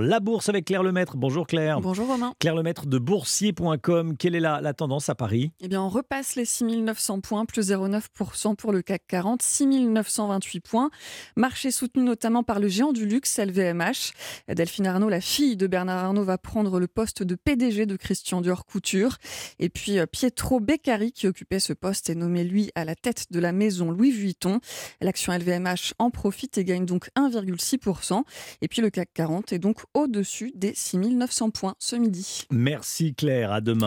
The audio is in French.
La bourse avec Claire Lemaître. Bonjour Claire. Bonjour Romain. Claire Lemaître de boursier.com. Quelle est la, la tendance à Paris? Eh bien, on repasse les 6900 points, plus 0,9% pour le CAC 40, 6928 points. Marché soutenu notamment par le géant du luxe, LVMH. Delphine Arnaud, la fille de Bernard Arnault, va prendre le poste de PDG de Christian Dior Couture. Et puis, euh, Pietro Beccari, qui occupait ce poste, est nommé, lui, à la tête de la maison Louis Vuitton. L'action LVMH en profite et gagne donc 1,6%. Et puis, le CAC 40 est donc au-dessus des 6900 points ce midi. Merci Claire, à demain.